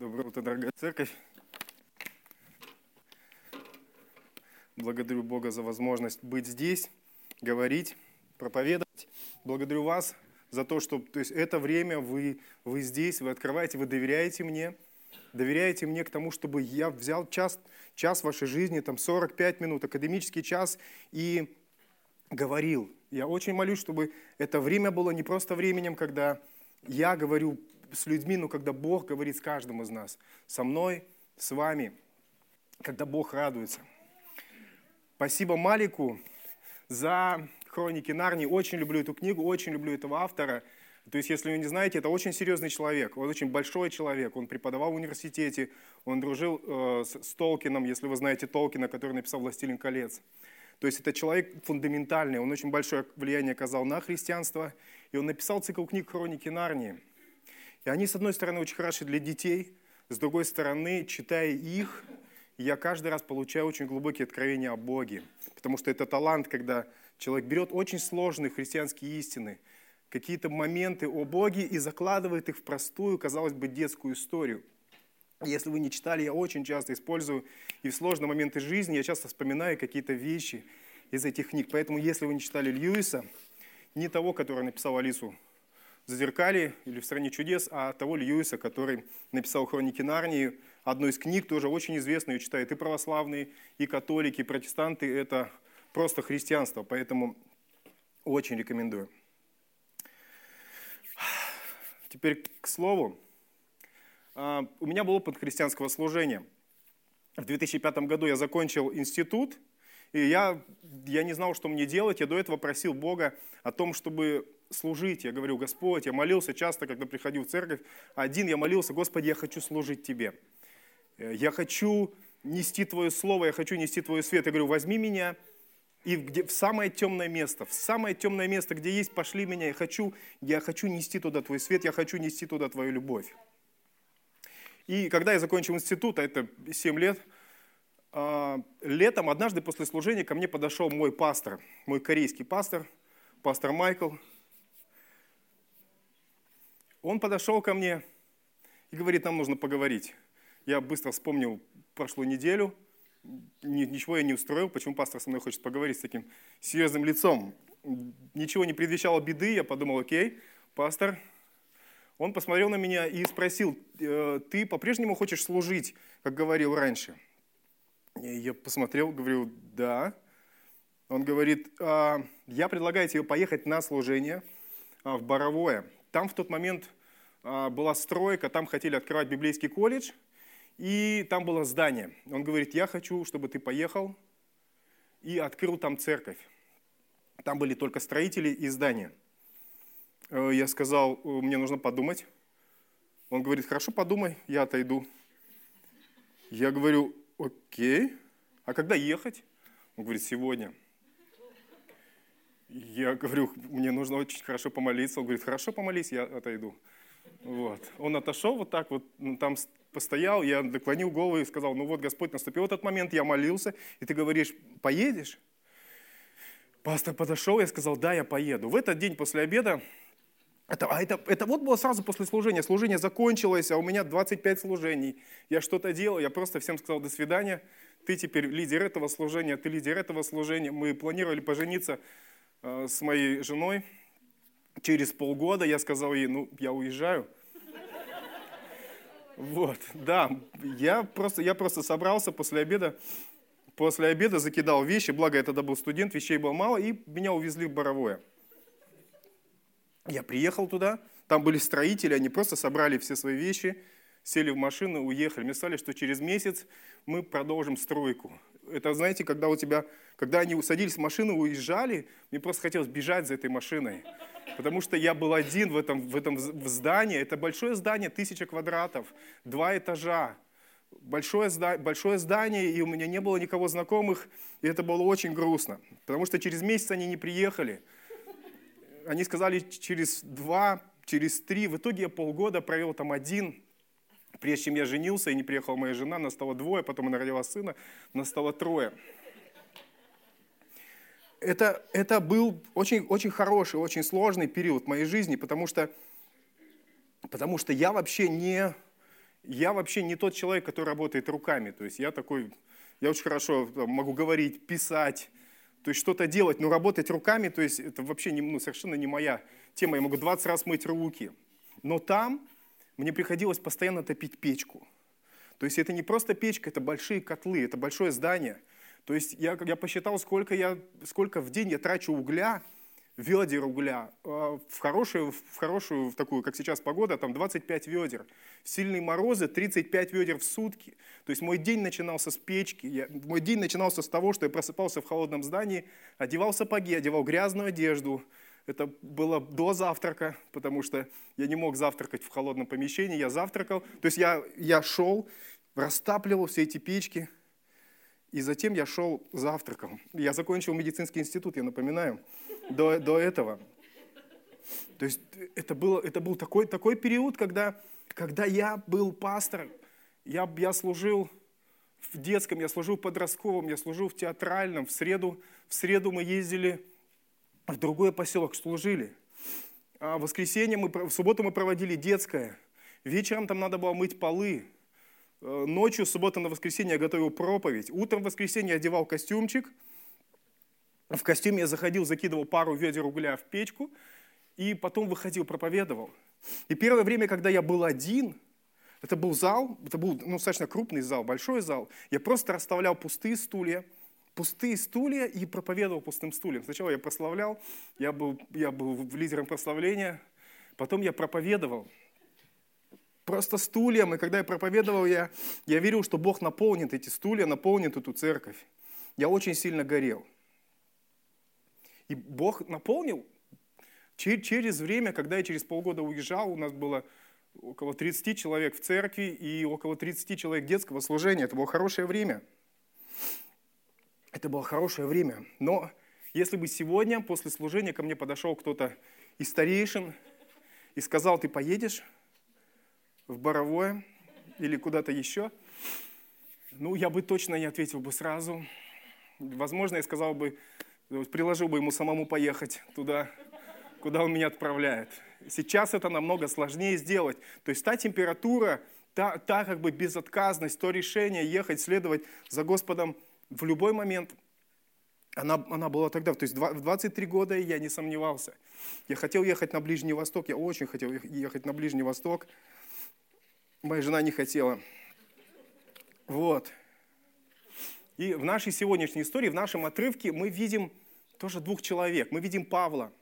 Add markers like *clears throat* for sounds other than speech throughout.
Доброе утро, дорогая церковь. Благодарю Бога за возможность быть здесь, говорить, проповедовать. Благодарю вас за то, что то есть это время вы, вы здесь, вы открываете, вы доверяете мне, доверяете мне к тому, чтобы я взял час, час вашей жизни, там 45 минут, академический час, и говорил. Я очень молюсь, чтобы это время было не просто временем, когда я говорю с людьми, но когда Бог говорит с каждым из нас, со мной, с вами, когда Бог радуется. Спасибо Малику за «Хроники Нарнии». Очень люблю эту книгу, очень люблю этого автора. То есть, если вы не знаете, это очень серьезный человек, он очень большой человек, он преподавал в университете, он дружил э, с, с Толкином, если вы знаете Толкина, который написал «Властелин колец». То есть это человек фундаментальный, он очень большое влияние оказал на христианство, и он написал цикл книг «Хроники Нарнии». И они, с одной стороны, очень хороши для детей, с другой стороны, читая их, я каждый раз получаю очень глубокие откровения о Боге. Потому что это талант, когда человек берет очень сложные христианские истины, какие-то моменты о Боге и закладывает их в простую, казалось бы, детскую историю. Если вы не читали, я очень часто использую и в сложные моменты жизни, я часто вспоминаю какие-то вещи из этих книг. Поэтому, если вы не читали Льюиса, не того, который написал Алису Зазеркали или в «Стране чудес», а того Льюиса, который написал «Хроники Нарнии», одну из книг, тоже очень известную, читают и православные, и католики, и протестанты. Это просто христианство, поэтому очень рекомендую. Теперь к слову. А, у меня был опыт христианского служения. В 2005 году я закончил институт, и я, я не знал, что мне делать. Я до этого просил Бога о том, чтобы служить. Я говорю, Господь, я молился часто, когда приходил в церковь. Один я молился, Господи, я хочу служить Тебе. Э, я хочу нести Твое Слово, я хочу нести Твой свет. Я говорю, возьми меня и где, в самое темное место, в самое темное место, где есть, пошли меня. Я хочу, я хочу нести туда Твой свет, я хочу нести туда Твою любовь. И когда я закончил институт, а это 7 лет, а, летом однажды после служения ко мне подошел мой пастор, мой корейский пастор, пастор Майкл, он подошел ко мне и говорит, нам нужно поговорить. Я быстро вспомнил прошлую неделю, ничего я не устроил, почему пастор со мной хочет поговорить с таким серьезным лицом. Ничего не предвещало беды, я подумал, окей, пастор. Он посмотрел на меня и спросил, «Э, ты по-прежнему хочешь служить, как говорил раньше? Я посмотрел, говорю, да. Он говорит, «А, я предлагаю тебе поехать на служение а, в Боровое. Там в тот момент а, была стройка, там хотели открывать библейский колледж, и там было здание. Он говорит, я хочу, чтобы ты поехал и открыл там церковь. Там были только строители и здания. Э, я сказал, мне нужно подумать. Он говорит, хорошо, подумай, я отойду. Я говорю, окей, а когда ехать? Он говорит, сегодня. Я говорю, мне нужно очень хорошо помолиться. Он говорит, хорошо помолись, я отойду. Вот. Он отошел вот так вот, ну, там постоял, я наклонил голову и сказал, ну вот, Господь, наступил этот момент, я молился, и ты говоришь, поедешь? Пастор подошел, я сказал, да, я поеду. В этот день после обеда, это, а это, это вот было сразу после служения, служение закончилось, а у меня 25 служений. Я что-то делал, я просто всем сказал, до свидания, ты теперь лидер этого служения, ты лидер этого служения. Мы планировали пожениться с моей женой. Через полгода я сказал ей, ну, я уезжаю. Вот, да, я просто, я просто собрался после обеда, после обеда закидал вещи, благо я тогда был студент, вещей было мало, и меня увезли в Боровое. Я приехал туда, там были строители, они просто собрали все свои вещи, сели в машину, уехали. Мне сказали, что через месяц мы продолжим стройку. Это, знаете, когда у тебя, когда они садились в машину, уезжали, мне просто хотелось бежать за этой машиной. Потому что я был один в этом, в этом в здании. Это большое здание, тысяча квадратов, два этажа. Большое, большое здание, и у меня не было никого знакомых, и это было очень грустно. Потому что через месяц они не приехали. Они сказали через два, через три. В итоге я полгода провел там один, Прежде чем я женился и не приехала моя жена, нас стало двое, потом она родила сына, нас стало трое. Это, это был очень, очень хороший, очень сложный период моей жизни, потому что, потому что я вообще не, я вообще не тот человек, который работает руками. То есть я такой, я очень хорошо могу говорить, писать, то есть что-то делать, но работать руками, то есть это вообще не, ну, совершенно не моя тема. Я могу 20 раз мыть руки. Но там мне приходилось постоянно топить печку. То есть это не просто печка, это большие котлы, это большое здание. То есть я, я посчитал, сколько, я, сколько в день я трачу угля, ведер угля. А, в хорошую, в хорошую, в такую, как сейчас погода, там 25 ведер. Сильные морозы 35 ведер в сутки. То есть мой день начинался с печки. Я, мой день начинался с того, что я просыпался в холодном здании, одевал сапоги, одевал грязную одежду. Это было до завтрака, потому что я не мог завтракать в холодном помещении. Я завтракал. То есть я, я шел, растапливал все эти печки, и затем я шел завтраком. Я закончил медицинский институт, я напоминаю до, до этого. То есть это, было, это был такой, такой период, когда, когда я был пастором, я, я служил в детском, я служил в подростковом, я служил в театральном. В среду, в среду мы ездили в другой поселок, служили. А в воскресенье, мы, в субботу мы проводили детское. Вечером там надо было мыть полы. Э, ночью, суббота на воскресенье я готовил проповедь. Утром в воскресенье я одевал костюмчик – в костюме я заходил, закидывал пару ведер угля в печку, и потом выходил, проповедовал. И первое время, когда я был один, это был зал, это был ну, достаточно крупный зал, большой зал, я просто расставлял пустые стулья, пустые стулья и проповедовал пустым стульям. Сначала я прославлял, я был, я был лидером прославления, потом я проповедовал просто стульям, и когда я проповедовал, я, я верил, что Бог наполнит эти стулья, наполнит эту церковь. Я очень сильно горел. И Бог наполнил. Через время, когда я через полгода уезжал, у нас было около 30 человек в церкви и около 30 человек детского служения. Это было хорошее время. Это было хорошее время. Но если бы сегодня после служения ко мне подошел кто-то из старейшин и сказал, ты поедешь в Боровое или куда-то еще, ну, я бы точно не ответил бы сразу. Возможно, я сказал бы, приложил бы ему самому поехать туда, куда он меня отправляет. Сейчас это намного сложнее сделать. То есть та температура, та, та как бы безотказность, то решение ехать, следовать за Господом в любой момент, она, она была тогда. То есть в 23 года я не сомневался. Я хотел ехать на Ближний Восток, я очень хотел ехать на Ближний Восток. Моя жена не хотела. Вот. И в нашей сегодняшней истории, в нашем отрывке мы видим тоже двух человек. Мы видим Павла.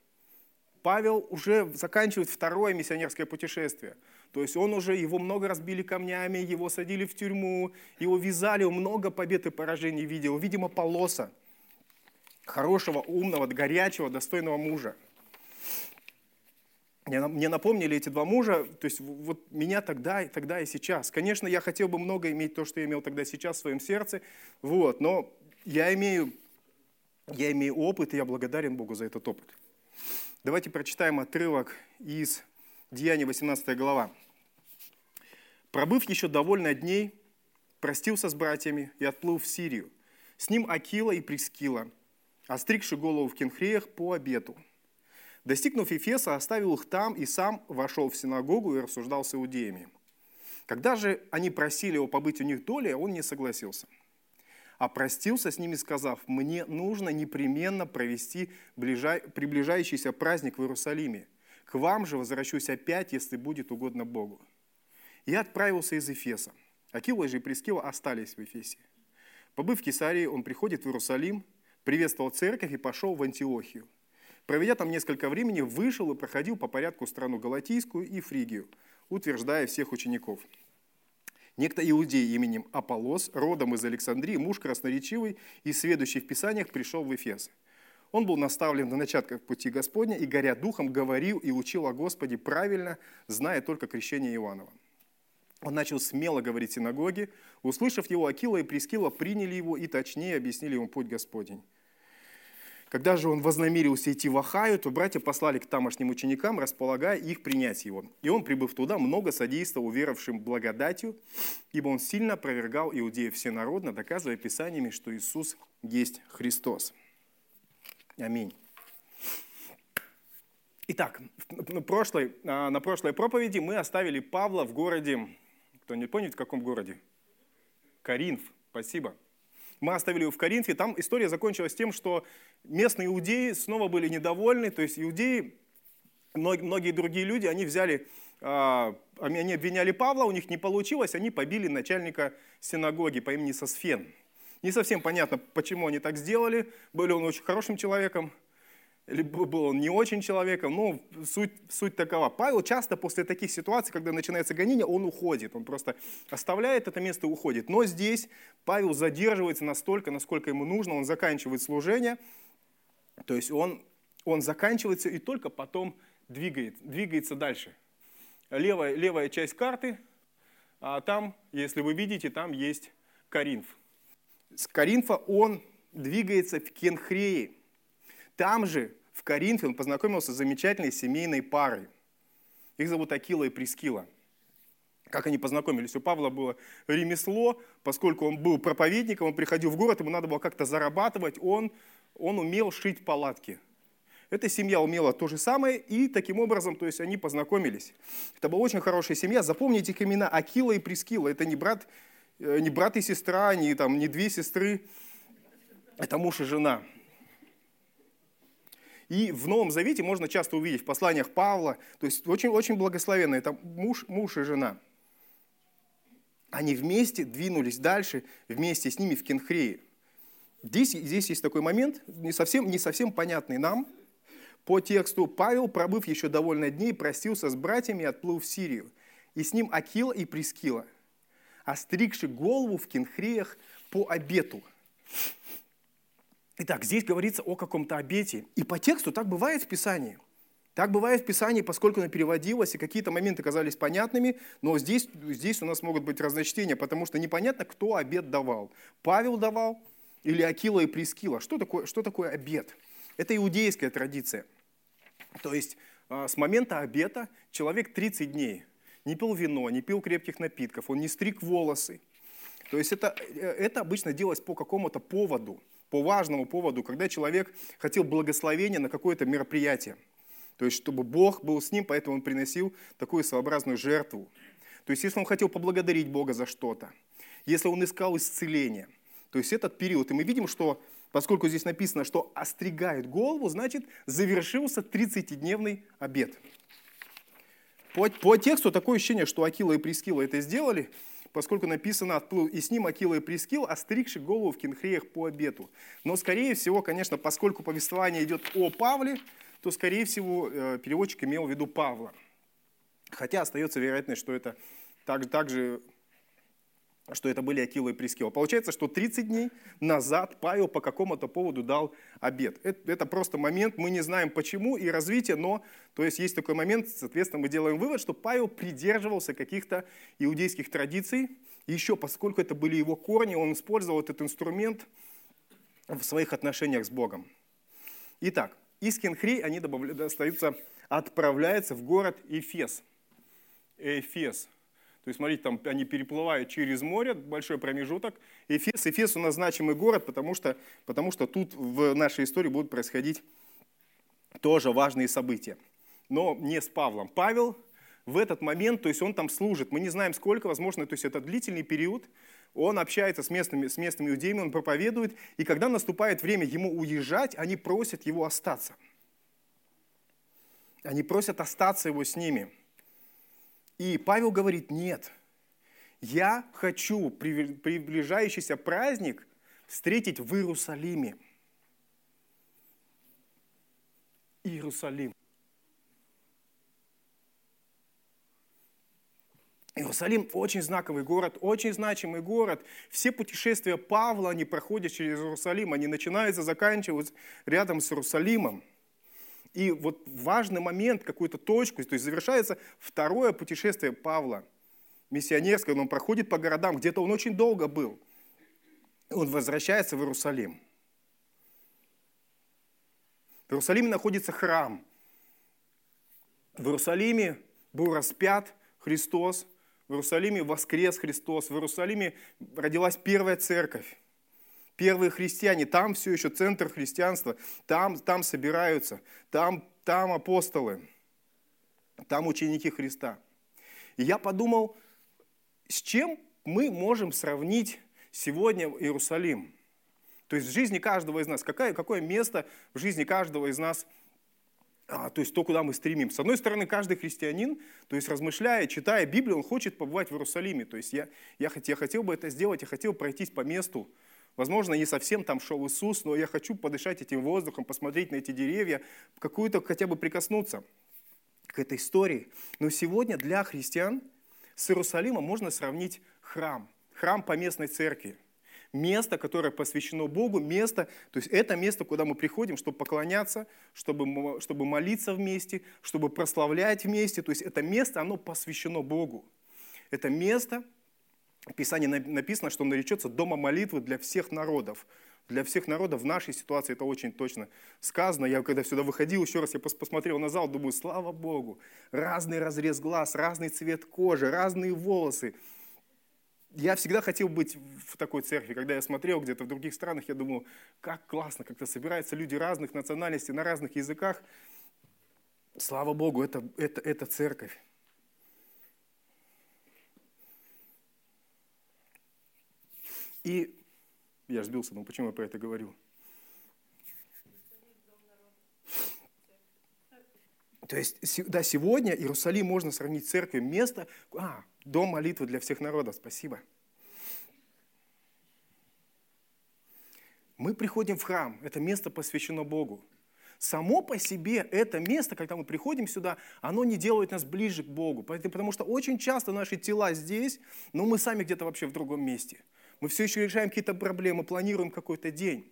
Павел уже заканчивает второе миссионерское путешествие. То есть он уже, его много разбили камнями, его садили в тюрьму, его вязали, он много побед и поражений видел. Видимо, Полоса, хорошего, умного, горячего, достойного мужа. Мне напомнили эти два мужа, то есть вот меня тогда, тогда и сейчас. Конечно, я хотел бы много иметь то, что я имел тогда сейчас в своем сердце, вот, но я имею, я имею опыт, и я благодарен Богу за этот опыт. Давайте прочитаем отрывок из Деяния 18 глава. «Пробыв еще довольно дней, простился с братьями и отплыл в Сирию. С ним Акила и Прискила, остригши голову в Кенхреях по обету – Достигнув Ефеса, оставил их там и сам вошел в синагогу и рассуждал с иудеями. Когда же они просили его побыть у них доли, он не согласился. А простился с ними, сказав, мне нужно непременно провести ближай... приближающийся праздник в Иерусалиме. К вам же возвращусь опять, если будет угодно Богу. И отправился из Ефеса. Акила же и Прескила остались в Ефесе. Побыв в Кесарии, он приходит в Иерусалим, приветствовал церковь и пошел в Антиохию – Проведя там несколько времени, вышел и проходил по порядку страну Галатийскую и Фригию, утверждая всех учеников. Некто иудей именем Аполос, родом из Александрии, муж красноречивый и сведущий в Писаниях, пришел в Эфес. Он был наставлен на начатках пути Господня и, горя духом, говорил и учил о Господе правильно, зная только крещение Иоаннова. Он начал смело говорить синагоге. Услышав его, Акила и Прескила приняли его и точнее объяснили ему путь Господень. Когда же он вознамерился идти в Ахаю, то братья послали к тамошним ученикам, располагая их принять его. И он, прибыв туда, много содействовал уверовавшим благодатью, ибо он сильно опровергал иудеев всенародно, доказывая Писаниями, что Иисус есть Христос. Аминь. Итак, на прошлой, а, на прошлой проповеди мы оставили Павла в городе Кто не помнит, в каком городе? Каринф, спасибо. Мы оставили его в Коринфе, там история закончилась тем, что местные иудеи снова были недовольны, то есть иудеи, многие другие люди, они взяли, а, они обвиняли Павла, у них не получилось, они побили начальника синагоги по имени Сосфен. Не совсем понятно, почему они так сделали, был он очень хорошим человеком, либо был он не очень человеком, но суть, суть такова. Павел часто после таких ситуаций, когда начинается гонение, он уходит, он просто оставляет это место и уходит. Но здесь Павел задерживается настолько, насколько ему нужно, он заканчивает служение, то есть он, он заканчивается и только потом двигает, двигается дальше. Левая, левая часть карты, а там, если вы видите, там есть Каринф. С Каринфа он двигается в Кенхреи. Там же в Коринфе он познакомился с замечательной семейной парой. Их зовут Акила и Прескила. Как они познакомились? У Павла было ремесло, поскольку он был проповедником, он приходил в город, ему надо было как-то зарабатывать, он, он умел шить палатки. Эта семья умела то же самое, и таким образом, то есть они познакомились. Это была очень хорошая семья. Запомните их имена Акила и Прескила. Это не брат, не брат и сестра, не, там, не две сестры. Это муж и жена. И в Новом Завете можно часто увидеть в посланиях Павла, то есть очень, очень благословенно, это муж, муж и жена. Они вместе двинулись дальше, вместе с ними в Кенхрее. Здесь, здесь есть такой момент, не совсем, не совсем понятный нам. По тексту Павел, пробыв еще довольно дней, простился с братьями и отплыл в Сирию. И с ним Акила и Прескила, остригши голову в Кенхреях по обету. Итак, здесь говорится о каком-то обете. И по тексту так бывает в Писании. Так бывает в Писании, поскольку оно переводилось, и какие-то моменты казались понятными, но здесь, здесь у нас могут быть разночтения, потому что непонятно, кто обед давал. Павел давал или Акила и Прескила. Что такое, что такое обед? Это иудейская традиция. То есть а, с момента обета человек 30 дней не пил вино, не пил крепких напитков, он не стриг волосы. То есть это, э, это обычно делалось по какому-то поводу – по важному поводу, когда человек хотел благословения на какое-то мероприятие. То есть, чтобы Бог был с ним, поэтому он приносил такую своеобразную жертву. То есть, если он хотел поблагодарить Бога за что-то, если он искал исцеление, то есть этот период. И мы видим, что поскольку здесь написано, что остригает голову, значит, завершился 30-дневный обед. По, по тексту такое ощущение, что Акила и Прескила это сделали – поскольку написано «отплыл и с ним Акила и Прескил, остригши голову в кинхреях по обету». Но, скорее всего, конечно, поскольку повествование идет о Павле, то, скорее всего, э, переводчик имел в виду Павла. Хотя остается вероятность, что это так, также что это были Акила и Прескила. Получается, что 30 дней назад Павел по какому-то поводу дал обед. Это, это просто момент, мы не знаем почему и развитие, но то есть есть такой момент, соответственно, мы делаем вывод, что Павел придерживался каких-то иудейских традиций, и еще поскольку это были его корни, он использовал этот инструмент в своих отношениях с Богом. Итак, из Кенхри они достаются, отправляются в город Эфес. Эфес – то есть, смотрите, там они переплывают через море, большой промежуток. Эфес, Эфес у нас значимый город, потому что, потому что тут в нашей истории будут происходить тоже важные события. Но не с Павлом. Павел в этот момент, то есть он там служит, мы не знаем сколько, возможно, то есть это длительный период, он общается с местными, с местными иудеями, он проповедует, и когда наступает время ему уезжать, они просят его остаться. Они просят остаться его с ними. И Павел говорит, нет, я хочу приближающийся праздник встретить в Иерусалиме. Иерусалим. Иерусалим очень знаковый город, очень значимый город. Все путешествия Павла, они проходят через Иерусалим, они начинаются, заканчиваются рядом с Иерусалимом. И вот важный момент, какую-то точку, то есть завершается второе путешествие Павла, миссионерское, он проходит по городам, где-то он очень долго был. Он возвращается в Иерусалим. В Иерусалиме находится храм. В Иерусалиме был распят Христос, в Иерусалиме воскрес Христос, в Иерусалиме родилась первая церковь первые христиане, там все еще центр христианства, там, там собираются, там, там апостолы, там ученики Христа. И я подумал, с чем мы можем сравнить сегодня Иерусалим? То есть в жизни каждого из нас, какое, какое место в жизни каждого из нас, а, то есть то, куда мы стремим. С одной стороны, каждый христианин, то есть размышляя, читая Библию, он хочет побывать в Иерусалиме. То есть я, я, я хотел бы это сделать, я хотел пройтись по месту. Возможно, не совсем там шел Иисус, но я хочу подышать этим воздухом, посмотреть на эти деревья, какую-то хотя бы прикоснуться к этой истории. Но сегодня для христиан с Иерусалимом можно сравнить храм. Храм по местной церкви место, которое посвящено Богу, место, то есть это место, куда мы приходим, чтобы поклоняться, чтобы, чтобы молиться вместе, чтобы прославлять вместе, то есть это место, оно посвящено Богу. Это место, в Писании написано, что наречется дома молитвы для всех народов. Для всех народов в нашей ситуации это очень точно сказано. Я когда сюда выходил, еще раз я посмотрел на зал, думаю, слава Богу, разный разрез глаз, разный цвет кожи, разные волосы, я всегда хотел быть в такой церкви. Когда я смотрел где-то в других странах, я думал, как классно, как-то собираются люди разных национальностей, на разных языках. Слава Богу, это, это, это церковь. И я сбился, но почему я про это говорю? То есть, да, сегодня Иерусалим можно сравнить с церковью, место, а, дом молитвы для всех народов, спасибо. Мы приходим в храм, это место посвящено Богу. Само по себе это место, когда мы приходим сюда, оно не делает нас ближе к Богу. Потому что очень часто наши тела здесь, но мы сами где-то вообще в другом месте. Мы все еще решаем какие-то проблемы, планируем какой-то день.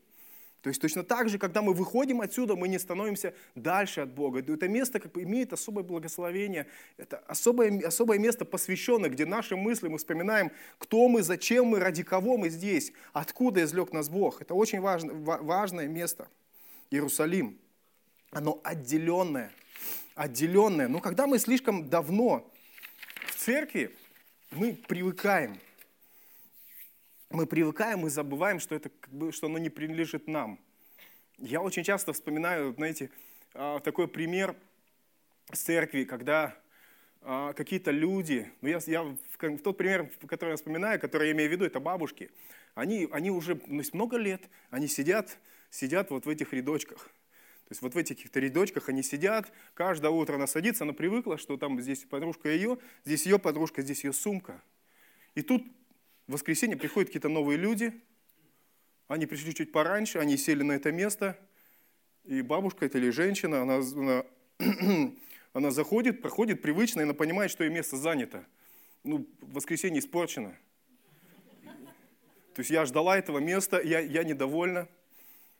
То есть точно так же, когда мы выходим отсюда, мы не становимся дальше от Бога. Это место как бы имеет особое благословение. Это особое, особое место посвященное, где наши мысли, мы вспоминаем, кто мы, зачем мы, ради кого мы здесь, откуда излег нас Бог. Это очень важно, важное место. Иерусалим. Оно отделенное. Отделенное. Но когда мы слишком давно в церкви, мы привыкаем – мы привыкаем и забываем, что, это, как бы, что оно не принадлежит нам. Я очень часто вспоминаю, знаете, а, такой пример с церкви, когда а, какие-то люди, ну я, я в тот пример, который я вспоминаю, который я имею в виду, это бабушки, они, они уже ну, много лет, они сидят, сидят вот в этих рядочках. То есть вот в этих каких-то рядочках они сидят, каждое утро она садится, она привыкла, что там здесь подружка ее, здесь ее подружка, здесь ее сумка. И тут в воскресенье приходят какие-то новые люди, они пришли чуть пораньше, они сели на это место, и бабушка это или женщина, она, она, *clears throat* она заходит, проходит привычно, и она понимает, что ее место занято. Ну, воскресенье испорчено. То есть я ждала этого места, я, я недовольна.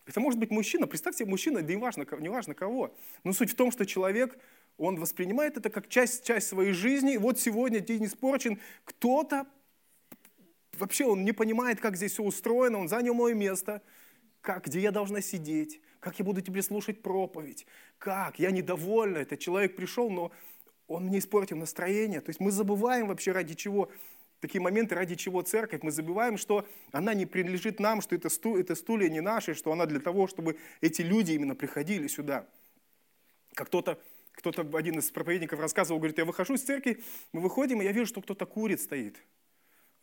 Это может быть мужчина, представьте, мужчина, да не важно, не важно кого. Но суть в том, что человек, он воспринимает это как часть, часть своей жизни. Вот сегодня день испорчен, кто-то вообще он не понимает, как здесь все устроено, он занял мое место, как, где я должна сидеть, как я буду тебе слушать проповедь, как, я недовольна, этот человек пришел, но он мне испортил настроение. То есть мы забываем вообще ради чего, такие моменты, ради чего церковь, мы забываем, что она не принадлежит нам, что это, сту, это стулья не наши, что она для того, чтобы эти люди именно приходили сюда. Как кто-то кто-то, один из проповедников рассказывал, говорит, я выхожу из церкви, мы выходим, и я вижу, что кто-то курит стоит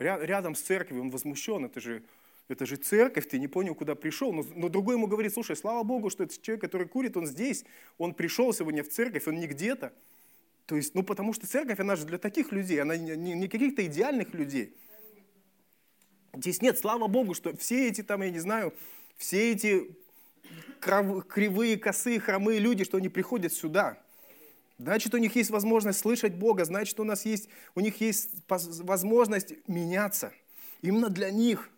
рядом с церковью, он возмущен, это же, это же церковь, ты не понял, куда пришел. Но, но другой ему говорит, слушай, слава Богу, что этот человек, который курит, он здесь, он пришел сегодня в церковь, он не где-то. То есть, ну потому что церковь, она же для таких людей, она не, не каких-то идеальных людей. Здесь нет, слава Богу, что все эти там, я не знаю, все эти кривые, косые, хромые люди, что они приходят сюда – Значит, у них есть возможность слышать Бога, значит, у, нас есть, у них есть возможность меняться. Именно для них.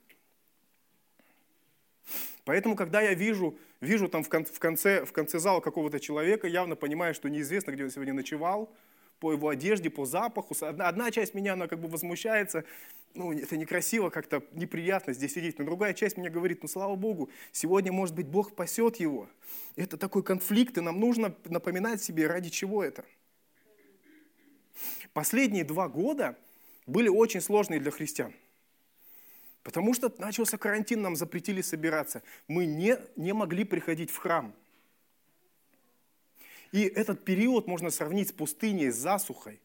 Поэтому, когда я вижу, вижу там в конце, в конце зала какого-то человека, явно понимаю, что неизвестно, где он сегодня ночевал, по его одежде, по запаху. Одна, одна часть меня, она как бы возмущается, ну, это некрасиво, как-то неприятно здесь сидеть. Но другая часть меня говорит, ну, слава Богу, сегодня, может быть, Бог пасет его. Это такой конфликт, и нам нужно напоминать себе, ради чего это. Последние два года были очень сложные для христиан. Потому что начался карантин, нам запретили собираться. Мы не, не могли приходить в храм – и этот период можно сравнить с пустыней, с засухой.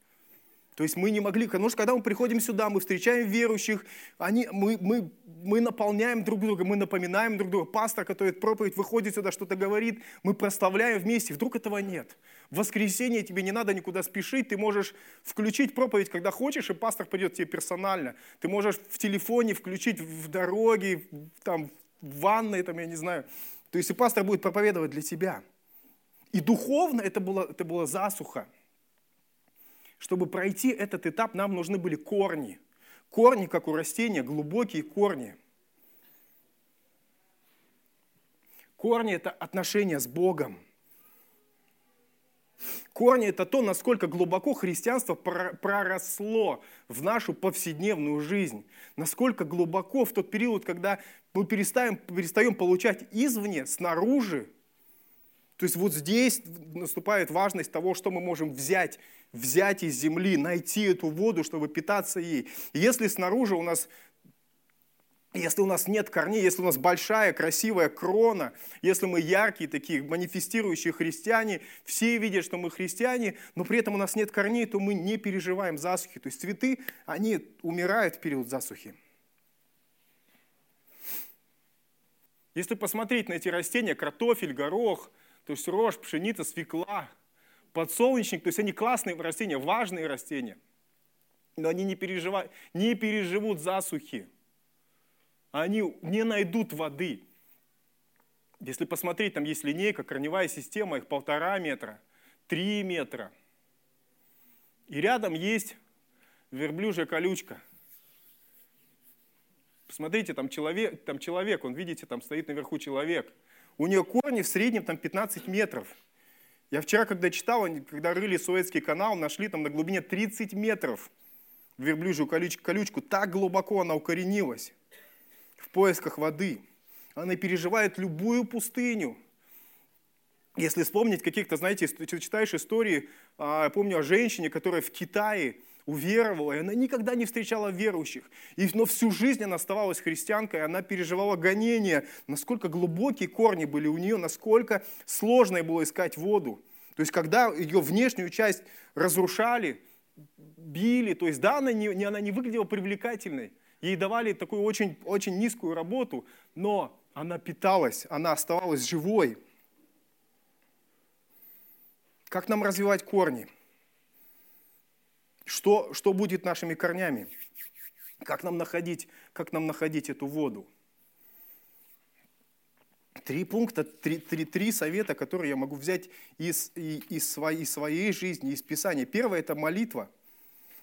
То есть мы не могли, потому что когда мы приходим сюда, мы встречаем верующих, они, мы, мы, мы наполняем друг друга, мы напоминаем друг друга. Пастор, который проповедь выходит сюда, что-то говорит, мы проставляем вместе. Вдруг этого нет. В воскресенье тебе не надо никуда спешить, ты можешь включить проповедь, когда хочешь, и пастор придет тебе персонально. Ты можешь в телефоне включить в дороге, там, в ванной, там, я не знаю. То есть и пастор будет проповедовать для тебя. И духовно это было, это было засуха. Чтобы пройти этот этап, нам нужны были корни. Корни, как у растения, глубокие корни. Корни – это отношения с Богом. Корни – это то, насколько глубоко христианство проросло в нашу повседневную жизнь. Насколько глубоко в тот период, когда мы перестаем, перестаем получать извне, снаружи. То есть вот здесь наступает важность того, что мы можем взять взять из земли, найти эту воду, чтобы питаться ей. Если снаружи у нас если у нас нет корней, если у нас большая, красивая крона, если мы яркие такие, манифестирующие христиане, все видят, что мы христиане, но при этом у нас нет корней, то мы не переживаем засухи. То есть цветы, они умирают в период засухи. Если посмотреть на эти растения, картофель, горох, то есть рожь, пшеница, свекла – подсолнечник, то есть они классные растения, важные растения, но они не, переживают, не переживут засухи, они не найдут воды. Если посмотреть, там есть линейка, корневая система, их полтора метра, три метра. И рядом есть верблюжья колючка. Посмотрите, там человек, там человек, он, видите, там стоит наверху человек. У нее корни в среднем там 15 метров. Я вчера, когда читал, когда рыли Суэцкий канал, нашли там на глубине 30 метров верблюжью колючку, колючку. Так глубоко она укоренилась в поисках воды. Она переживает любую пустыню. Если вспомнить каких-то, знаете, читаешь истории, а, помню о женщине, которая в Китае уверовала, и она никогда не встречала верующих. И, но всю жизнь она оставалась христианкой, она переживала гонения, насколько глубокие корни были у нее, насколько сложно было искать воду. То есть, когда ее внешнюю часть разрушали, били, то есть, да, она не, она не выглядела привлекательной, ей давали такую очень, очень низкую работу, но она питалась, она оставалась живой. Как нам развивать корни? Что, что будет нашими корнями? Как нам, находить, как нам находить эту воду? Три пункта, три, три, три совета, которые я могу взять из, из, своей, из своей жизни, из Писания. Первое – это молитва.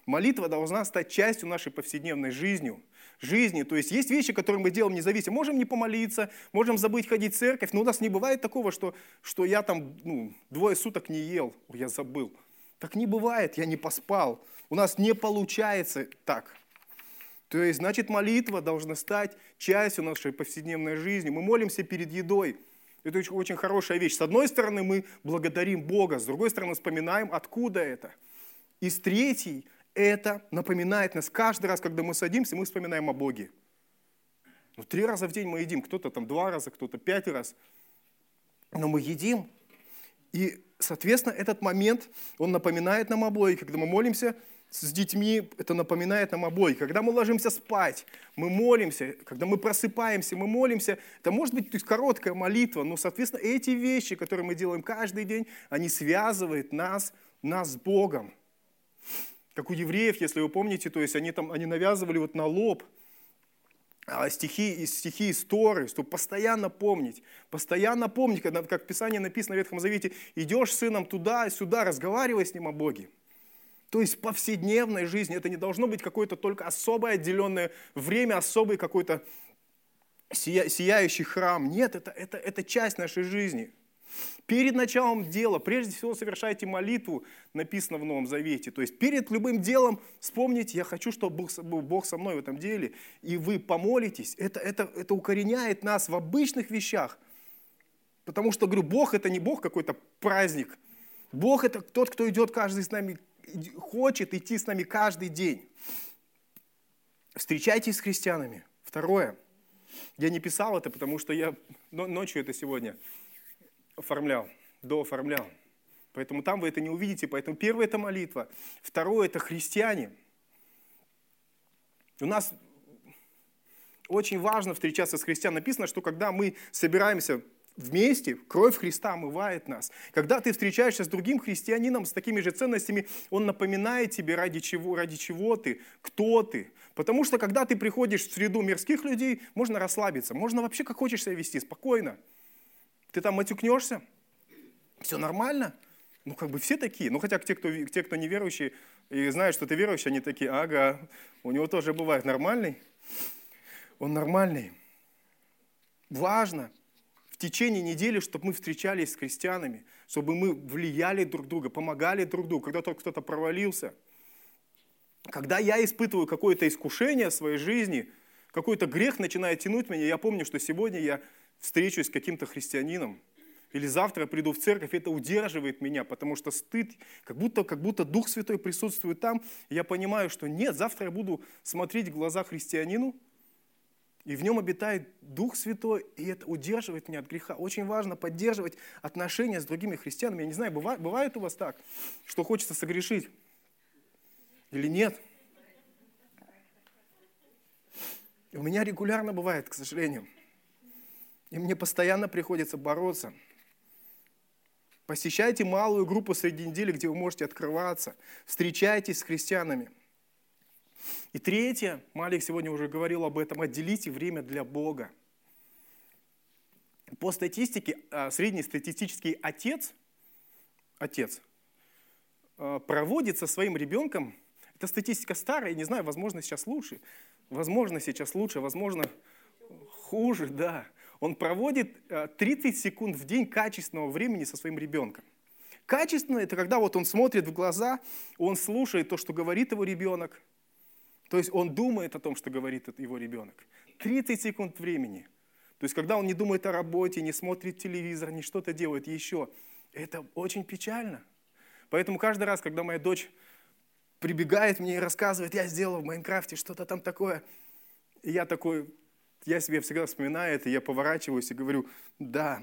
Молитва должна стать частью нашей повседневной жизни. жизни. То есть есть вещи, которые мы делаем независимо. Можем не помолиться, можем забыть ходить в церковь, но у нас не бывает такого, что, что я там ну, двое суток не ел, я забыл. Так не бывает, я не поспал. У нас не получается так. То есть, значит, молитва должна стать частью нашей повседневной жизни. Мы молимся перед едой. Это очень, очень хорошая вещь. С одной стороны, мы благодарим Бога, с другой стороны, вспоминаем, откуда это. И с третьей, это напоминает нас каждый раз, когда мы садимся, мы вспоминаем о Боге. Ну, три раза в день мы едим, кто-то там два раза, кто-то пять раз. Но мы едим. И, соответственно, этот момент, он напоминает нам о Боге. Когда мы молимся, с детьми, это напоминает нам обои. Когда мы ложимся спать, мы молимся. Когда мы просыпаемся, мы молимся. Это может быть то есть, короткая молитва, но, соответственно, эти вещи, которые мы делаем каждый день, они связывают нас, нас с Богом. Как у евреев, если вы помните, то есть они, там, они навязывали вот на лоб а, стихи, стихи из Торы, чтобы постоянно помнить, постоянно помнить, когда, как в Писании написано в Ветхом Завете, идешь с сыном туда и сюда, разговаривай с ним о Боге. То есть в повседневной жизни это не должно быть какое-то только особое отделенное время, особый какой-то сия, сияющий храм. Нет, это, это, это часть нашей жизни. Перед началом дела, прежде всего, совершайте молитву, написано в Новом Завете. То есть перед любым делом вспомните, я хочу, чтобы Бог со мной в этом деле, и вы помолитесь. Это, это, это укореняет нас в обычных вещах. Потому что, говорю, Бог это не Бог какой-то праздник. Бог это тот, кто идет каждый с нами хочет идти с нами каждый день. Встречайтесь с христианами. Второе. Я не писал это, потому что я ночью это сегодня оформлял, дооформлял. Поэтому там вы это не увидите. Поэтому первое – это молитва. Второе – это христиане. У нас очень важно встречаться с христианами. Написано, что когда мы собираемся вместе, кровь Христа омывает нас. Когда ты встречаешься с другим христианином с такими же ценностями, он напоминает тебе, ради чего, ради чего ты, кто ты. Потому что когда ты приходишь в среду мирских людей, можно расслабиться, можно вообще как хочешь себя вести, спокойно. Ты там матюкнешься, все нормально. Ну, как бы все такие. Ну, хотя те, кто, те, кто неверующие и знают, что ты верующий, они такие, ага, у него тоже бывает нормальный. Он нормальный. Важно, течение недели, чтобы мы встречались с христианами, чтобы мы влияли друг друга, помогали друг другу, когда только кто-то провалился. Когда я испытываю какое-то искушение в своей жизни, какой-то грех начинает тянуть меня, я помню, что сегодня я встречусь с каким-то христианином, или завтра я приду в церковь, это удерживает меня, потому что стыд, как будто, как будто Дух Святой присутствует там, я понимаю, что нет, завтра я буду смотреть в глаза христианину, и в нем обитает Дух Святой, и это удерживает меня от греха. Очень важно поддерживать отношения с другими христианами. Я не знаю, бывает, бывает у вас так, что хочется согрешить или нет? у меня регулярно бывает, к сожалению. И мне постоянно приходится бороться. Посещайте малую группу среди недели, где вы можете открываться. Встречайтесь с христианами. И третье, Малик сегодня уже говорил об этом, отделите время для Бога. По статистике, а, среднестатистический отец, отец а, проводит со своим ребенком, это статистика старая, не знаю, возможно, сейчас лучше, возможно, сейчас лучше, возможно, хуже, да. Он проводит 30 а, секунд в день качественного времени со своим ребенком. Качественно – это когда вот он смотрит в глаза, он слушает то, что говорит его ребенок – то есть он думает о том, что говорит его ребенок. 30 секунд времени. То есть когда он не думает о работе, не смотрит телевизор, не что-то делает еще, это очень печально. Поэтому каждый раз, когда моя дочь прибегает мне и рассказывает, я сделал в Майнкрафте что-то там такое, и я такой, я себе всегда вспоминаю это, я поворачиваюсь и говорю, да.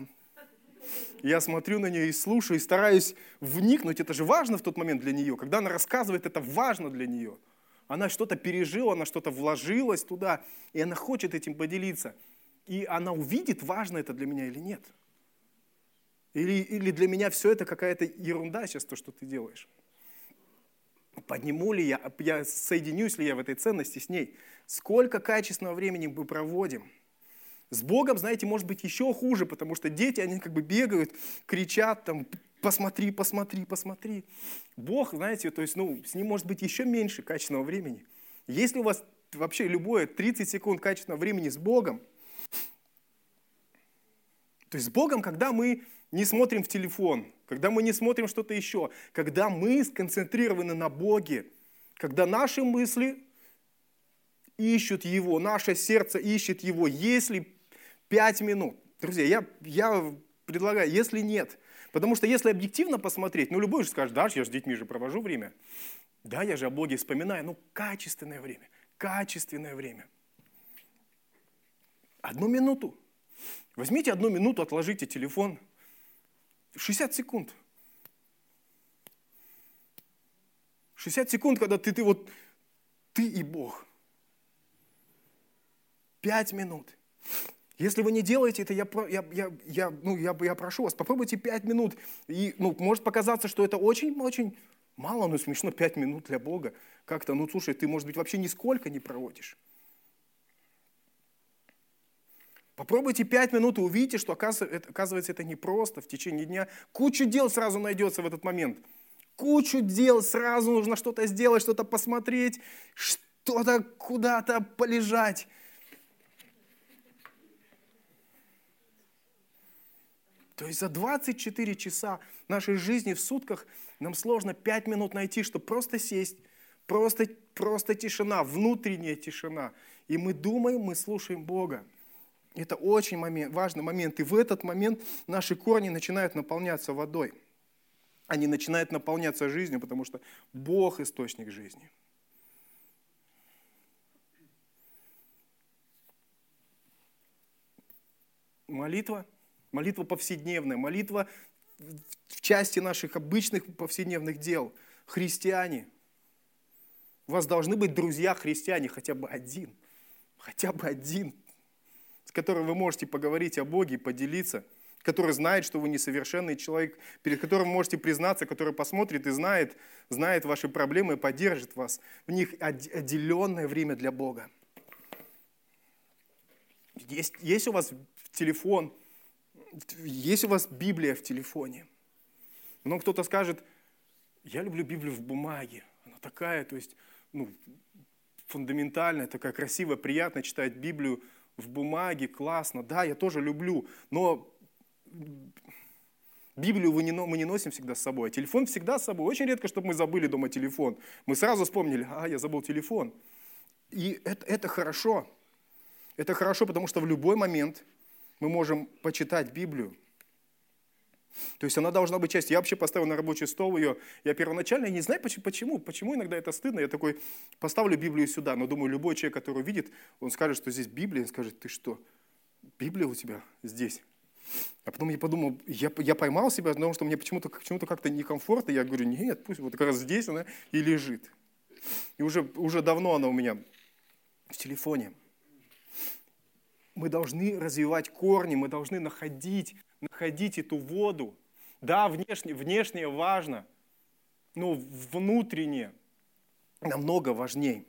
Я смотрю на нее и слушаю, и стараюсь вникнуть, это же важно в тот момент для нее. Когда она рассказывает, это важно для нее. Она что-то пережила, она что-то вложилась туда, и она хочет этим поделиться. И она увидит, важно это для меня или нет. Или, или для меня все это какая-то ерунда сейчас, то, что ты делаешь. Подниму ли я, я, соединюсь ли я в этой ценности с ней? Сколько качественного времени мы проводим? С Богом, знаете, может быть еще хуже, потому что дети, они как бы бегают, кричат, там, посмотри, посмотри, посмотри. Бог, знаете, то есть, ну, с ним может быть еще меньше качественного времени. Если у вас вообще любое 30 секунд качественного времени с Богом, то есть с Богом, когда мы не смотрим в телефон, когда мы не смотрим что-то еще, когда мы сконцентрированы на Боге, когда наши мысли ищут Его, наше сердце ищет Его, если 5 минут. Друзья, я, я предлагаю, если нет, Потому что если объективно посмотреть, ну любой же скажет, да, я с детьми же провожу время. Да, я же о Боге вспоминаю, ну качественное время, качественное время. Одну минуту. Возьмите одну минуту, отложите телефон. 60 секунд. 60 секунд, когда ты, ты вот, ты и Бог. Пять минут. Если вы не делаете это, я, я, я, я, ну, я, я прошу вас, попробуйте 5 минут. И, ну, может показаться, что это очень-очень мало, но смешно 5 минут для Бога. Как-то, ну слушай, ты, может быть, вообще нисколько не проводишь. Попробуйте 5 минут и увидите, что оказывается это непросто в течение дня. Кучу дел сразу найдется в этот момент. Кучу дел сразу нужно что-то сделать, что-то посмотреть, что-то куда-то полежать. То есть за 24 часа нашей жизни в сутках нам сложно 5 минут найти, чтобы просто сесть, просто, просто тишина, внутренняя тишина. И мы думаем, мы слушаем Бога. Это очень момент, важный момент. И в этот момент наши корни начинают наполняться водой. Они начинают наполняться жизнью, потому что Бог – источник жизни. Молитва – Молитва повседневная, молитва в части наших обычных повседневных дел. Христиане. У вас должны быть друзья-христиане, хотя бы один. Хотя бы один, с которым вы можете поговорить о Боге, поделиться, который знает, что вы несовершенный человек, перед которым можете признаться, который посмотрит и знает, знает ваши проблемы и поддержит вас. В них отделенное время для Бога. Есть, есть у вас телефон, есть у вас Библия в телефоне. Но кто-то скажет, я люблю Библию в бумаге. Она такая, то есть, ну, фундаментальная, такая красивая, приятно читать Библию в бумаге, классно. Да, я тоже люблю, но Библию мы не, мы не носим всегда с собой, а телефон всегда с собой. Очень редко, чтобы мы забыли дома телефон. Мы сразу вспомнили, а, я забыл телефон. И это, это хорошо. Это хорошо, потому что в любой момент мы можем почитать Библию. То есть она должна быть частью. Я вообще поставил на рабочий стол ее. Я первоначально не знаю почему, почему иногда это стыдно. Я такой поставлю Библию сюда, но думаю, любой человек, который увидит, он скажет, что здесь Библия, он скажет, ты что, Библия у тебя здесь? А потом я подумал, я, я поймал себя, потому что мне почему-то почему как-то некомфортно. Я говорю, нет, пусть вот как раз здесь она и лежит. И уже, уже давно она у меня в телефоне. Мы должны развивать корни, мы должны находить, находить эту воду. Да, внешне, внешнее важно, но внутреннее намного важнее.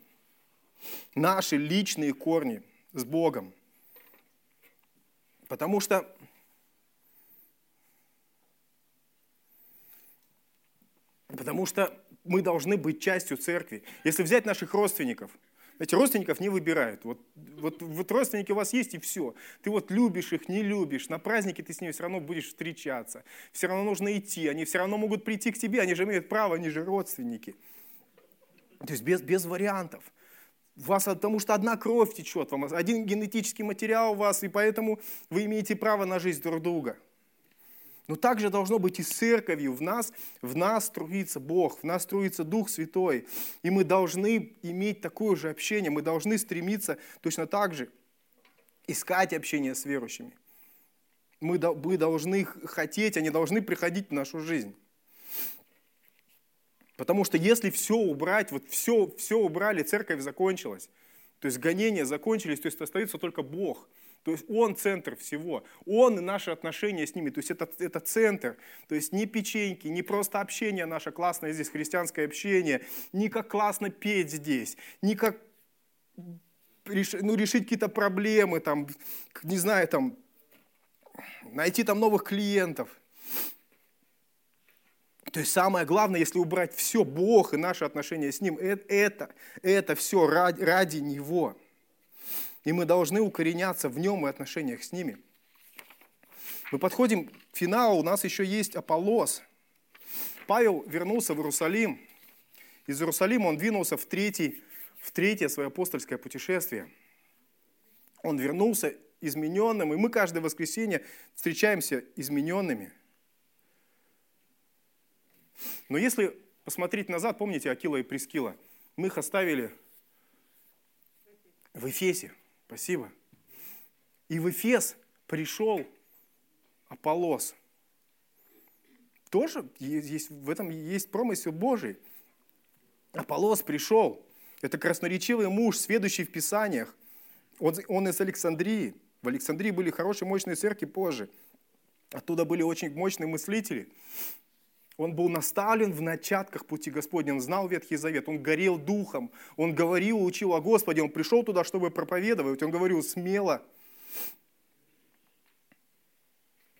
Наши личные корни с Богом. Потому что Потому что мы должны быть частью церкви. Если взять наших родственников, знаете, родственников не выбирают. Вот, вот, вот родственники у вас есть и все. Ты вот любишь их, не любишь. На празднике ты с ними все равно будешь встречаться. Все равно нужно идти. Они все равно могут прийти к тебе. Они же имеют право, они же родственники. То есть без, без вариантов. Вас, потому что одна кровь течет вам, один генетический материал у вас, и поэтому вы имеете право на жизнь друг друга. Но также должно быть и с церковью. В нас, в нас струится Бог, в нас струится Дух Святой. И мы должны иметь такое же общение, мы должны стремиться точно так же искать общение с верующими. Мы, мы должны хотеть, они должны приходить в нашу жизнь. Потому что если все убрать, вот все, все убрали, церковь закончилась, то есть гонения закончились, то есть остается только Бог – то есть Он центр всего. Он и наши отношения с ними. То есть это, это центр. То есть не печеньки, не просто общение наше классное здесь, христианское общение, не как классно петь здесь, не как ну, решить какие-то проблемы, там, не знаю, там, найти там новых клиентов. То есть самое главное, если убрать все, Бог и наши отношения с Ним, это, это, это все ради, ради Него. И мы должны укореняться в нем и отношениях с ними. Мы подходим к финалу, у нас еще есть Аполлос. Павел вернулся в Иерусалим. Из Иерусалима он двинулся в, третий, в третье свое апостольское путешествие. Он вернулся измененным, и мы каждое воскресенье встречаемся измененными. Но если посмотреть назад, помните Акила и Прескила, мы их оставили в Эфесе – Спасибо. И в Эфес пришел Аполос. Тоже есть, в этом есть промысел Божий. Аполос пришел. Это красноречивый муж, сведущий в Писаниях. Он, он из Александрии. В Александрии были хорошие, мощные церкви позже. Оттуда были очень мощные мыслители. Он был наставлен в начатках пути Господня, он знал Ветхий Завет, он горел духом, он говорил, учил о Господе, он пришел туда, чтобы проповедовать, он говорил смело.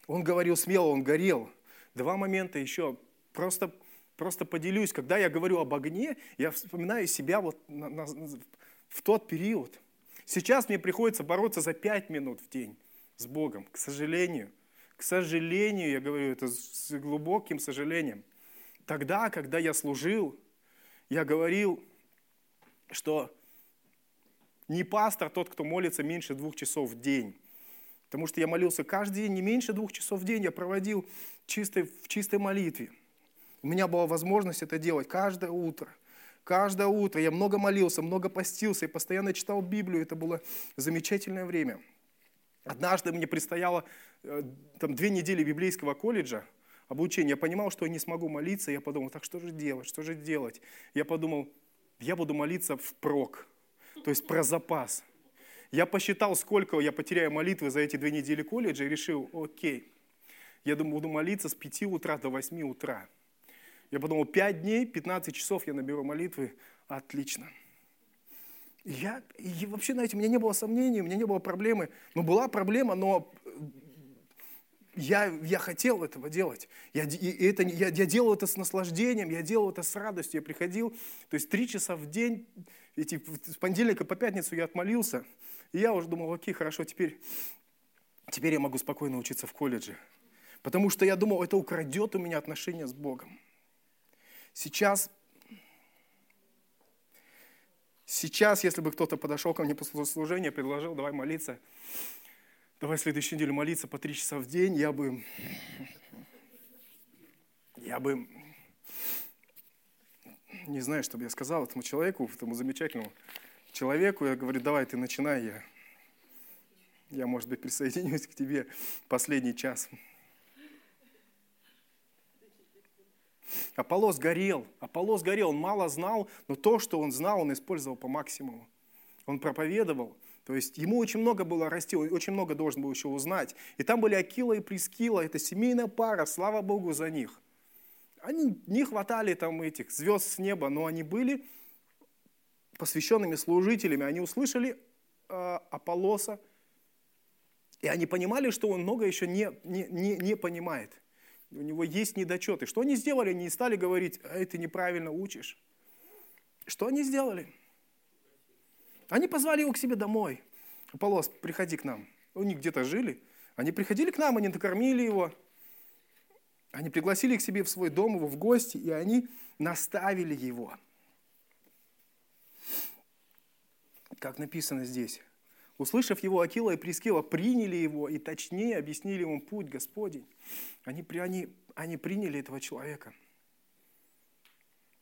Он говорил смело, он горел. Два момента еще, просто, просто поделюсь. Когда я говорю об огне, я вспоминаю себя вот на, на, в тот период. Сейчас мне приходится бороться за пять минут в день с Богом, к сожалению – к сожалению, я говорю это с глубоким сожалением, тогда, когда я служил, я говорил, что не пастор тот, кто молится меньше двух часов в день. Потому что я молился каждый день, не меньше двух часов в день я проводил чистой, в чистой молитве. У меня была возможность это делать каждое утро. Каждое утро я много молился, много постился и постоянно читал Библию. Это было замечательное время. Однажды мне предстояло э, там, две недели библейского колледжа, обучение. Я понимал, что я не смогу молиться. Я подумал, так что же делать, что же делать? Я подумал, я буду молиться впрок, то есть про запас. Я посчитал, сколько я потеряю молитвы за эти две недели колледжа и решил, окей, я думаю, буду молиться с 5 утра до 8 утра. Я подумал, 5 дней, 15 часов я наберу молитвы, отлично. Я, и вообще, знаете, у меня не было сомнений, у меня не было проблемы. Ну, была проблема, но я, я хотел этого делать. Я, и это, я, я делал это с наслаждением, я делал это с радостью. Я приходил, то есть три часа в день, эти, с понедельника по пятницу я отмолился. И я уже думал, окей, хорошо, теперь, теперь я могу спокойно учиться в колледже. Потому что я думал, это украдет у меня отношения с Богом. Сейчас, сейчас, если бы кто-то подошел ко мне после служения, предложил, давай молиться, давай следующую неделю молиться по три часа в день, я бы, я бы, не знаю, что бы я сказал этому человеку, этому замечательному человеку. Я говорю, давай ты начинай, я, я может быть, присоединюсь к тебе последний час. Аполлос горел, Аполлос горел, он мало знал, но то, что он знал, он использовал по максимуму. Он проповедовал, то есть ему очень много было расти, он очень много должен был еще узнать. И там были Акила и Прискила, это семейная пара, слава Богу за них. Они не хватали там этих звезд с неба, но они были посвященными служителями. Они услышали э, Аполлоса, и они понимали, что он много еще не, не, не, не понимает. У него есть недочеты. Что они сделали? Они стали говорить, эй, ты неправильно учишь. Что они сделали? Они позвали его к себе домой. Аполлос, приходи к нам. Они где-то жили. Они приходили к нам, они накормили его. Они пригласили к себе в свой дом его в гости, и они наставили его. Как написано здесь. Услышав его, Акила и Прискила приняли его и точнее объяснили ему путь Господень. Они, они, они приняли этого человека –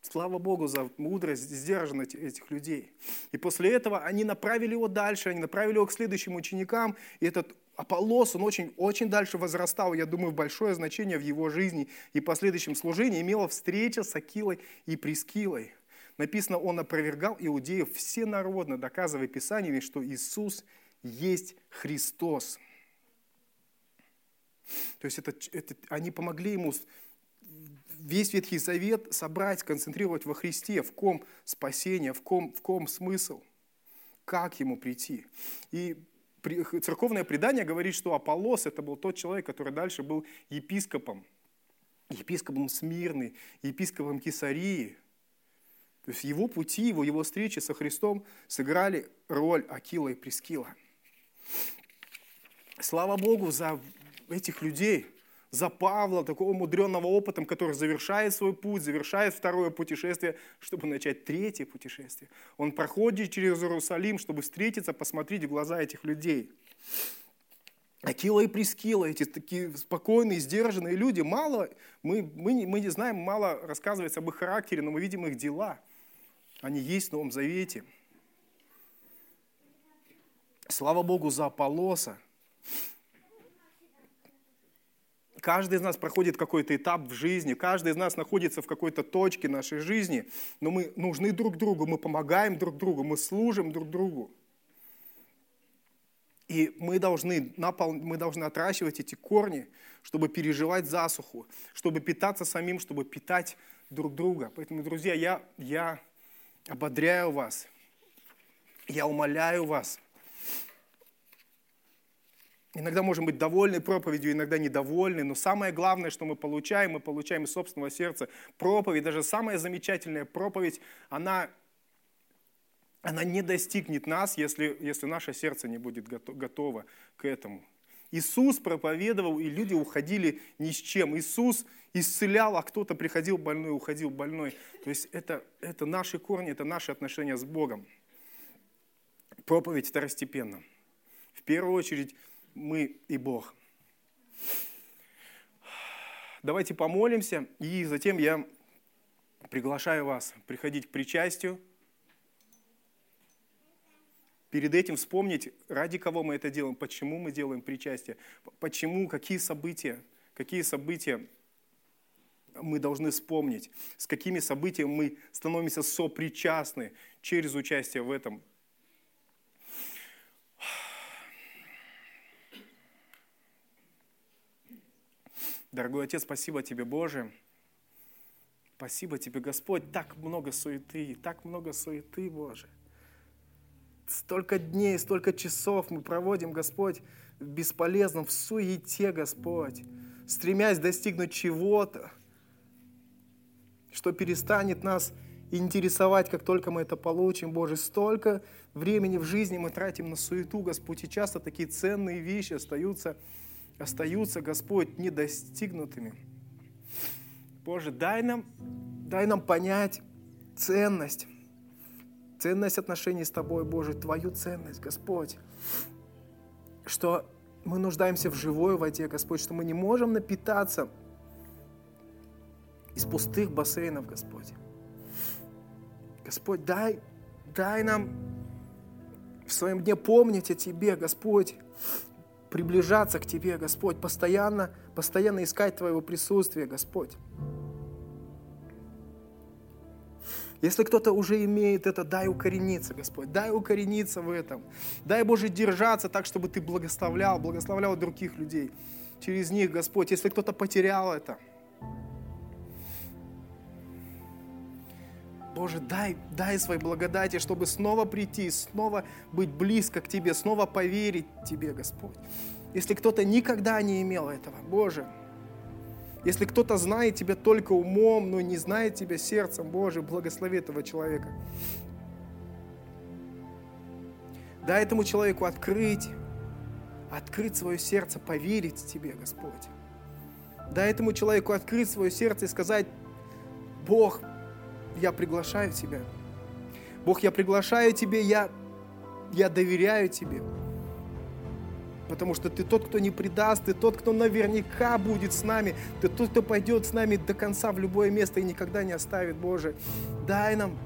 Слава Богу за мудрость, сдержанность этих людей. И после этого они направили его дальше, они направили его к следующим ученикам. И этот Аполлос, он очень, очень дальше возрастал. Я думаю, большое значение в его жизни и последующем служении имела встреча с Акилой и Прискилой. Написано, он опровергал иудеев всенародно, доказывая Писаниями, что Иисус есть Христос. То есть это, это, они помогли ему весь Ветхий Завет собрать, сконцентрировать во Христе, в ком спасение, в ком, в ком смысл, как ему прийти. И церковное предание говорит, что Аполлос – это был тот человек, который дальше был епископом, епископом Смирны, епископом Кесарии. То есть его пути, его, его встречи со Христом сыграли роль Акила и Прескила. Слава Богу за этих людей – за Павла, такого мудренного опытом, который завершает свой путь, завершает второе путешествие, чтобы начать третье путешествие. Он проходит через Иерусалим, чтобы встретиться, посмотреть в глаза этих людей. Акила и Прескила, эти такие спокойные, сдержанные люди, мало, мы, мы, мы не знаем, мало рассказывается об их характере, но мы видим их дела. Они есть в Новом Завете. Слава Богу за Аполлоса, Каждый из нас проходит какой-то этап в жизни, каждый из нас находится в какой-то точке нашей жизни, но мы нужны друг другу, мы помогаем друг другу, мы служим друг другу. И мы должны, мы должны отращивать эти корни, чтобы переживать засуху, чтобы питаться самим, чтобы питать друг друга. Поэтому, друзья, я, я ободряю вас, я умоляю вас – Иногда можем быть довольны проповедью, иногда недовольны, но самое главное, что мы получаем, мы получаем из собственного сердца проповедь. Даже самая замечательная проповедь, она, она не достигнет нас, если, если наше сердце не будет готово к этому. Иисус проповедовал, и люди уходили ни с чем. Иисус исцелял, а кто-то приходил больной, уходил больной. То есть это, это наши корни, это наши отношения с Богом. Проповедь второстепенно. В первую очередь мы и Бог. Давайте помолимся, и затем я приглашаю вас приходить к причастию. Перед этим вспомнить, ради кого мы это делаем, почему мы делаем причастие, почему, какие события, какие события мы должны вспомнить, с какими событиями мы становимся сопричастны через участие в этом. Дорогой Отец, спасибо Тебе, Боже. Спасибо Тебе, Господь. Так много суеты, так много суеты, Боже. Столько дней, столько часов мы проводим, Господь, в бесполезном, в суете, Господь, стремясь достигнуть чего-то, что перестанет нас интересовать, как только мы это получим, Боже. Столько времени в жизни мы тратим на суету, Господь, и часто такие ценные вещи остаются, остаются, Господь, недостигнутыми. Боже, дай нам, дай нам понять ценность, ценность отношений с Тобой, Боже, Твою ценность, Господь, что мы нуждаемся в живой воде, Господь, что мы не можем напитаться – из пустых бассейнов, Господь. Господь, дай, дай нам в своем дне помнить о Тебе, Господь, приближаться к Тебе, Господь, постоянно, постоянно искать Твоего присутствия, Господь. Если кто-то уже имеет это, дай укорениться, Господь, дай укорениться в этом. Дай, Боже, держаться так, чтобы Ты благословлял, благословлял других людей через них, Господь. Если кто-то потерял это – Боже, дай, дай своей благодати, чтобы снова прийти, снова быть близко к Тебе, снова поверить Тебе, Господь. Если кто-то никогда не имел этого, Боже, если кто-то знает Тебя только умом, но не знает Тебя сердцем, Боже, благослови этого человека. Дай этому человеку открыть, открыть свое сердце, поверить Тебе, Господь. Дай этому человеку открыть свое сердце и сказать, Бог, я приглашаю Тебя. Бог, я приглашаю Тебя, я, я доверяю Тебе. Потому что Ты тот, кто не предаст, Ты тот, кто наверняка будет с нами, Ты тот, кто пойдет с нами до конца в любое место и никогда не оставит, Боже. Дай нам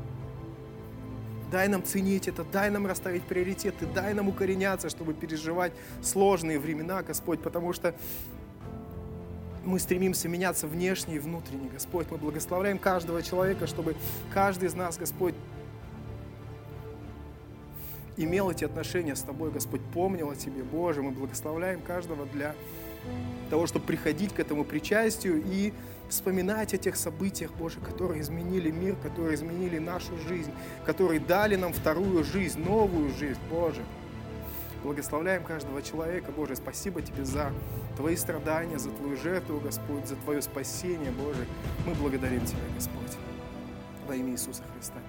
Дай нам ценить это, дай нам расставить приоритеты, дай нам укореняться, чтобы переживать сложные времена, Господь, потому что мы стремимся меняться внешне и внутренне, Господь. Мы благословляем каждого человека, чтобы каждый из нас, Господь, имел эти отношения с Тобой, Господь, помнил о Тебе, Боже. Мы благословляем каждого для того, чтобы приходить к этому причастию и вспоминать о тех событиях, Боже, которые изменили мир, которые изменили нашу жизнь, которые дали нам вторую жизнь, новую жизнь, Боже. Благословляем каждого человека, Боже, спасибо Тебе за Твои страдания, за Твою жертву, Господь, за Твое спасение, Боже. Мы благодарим Тебя, Господь, во имя Иисуса Христа.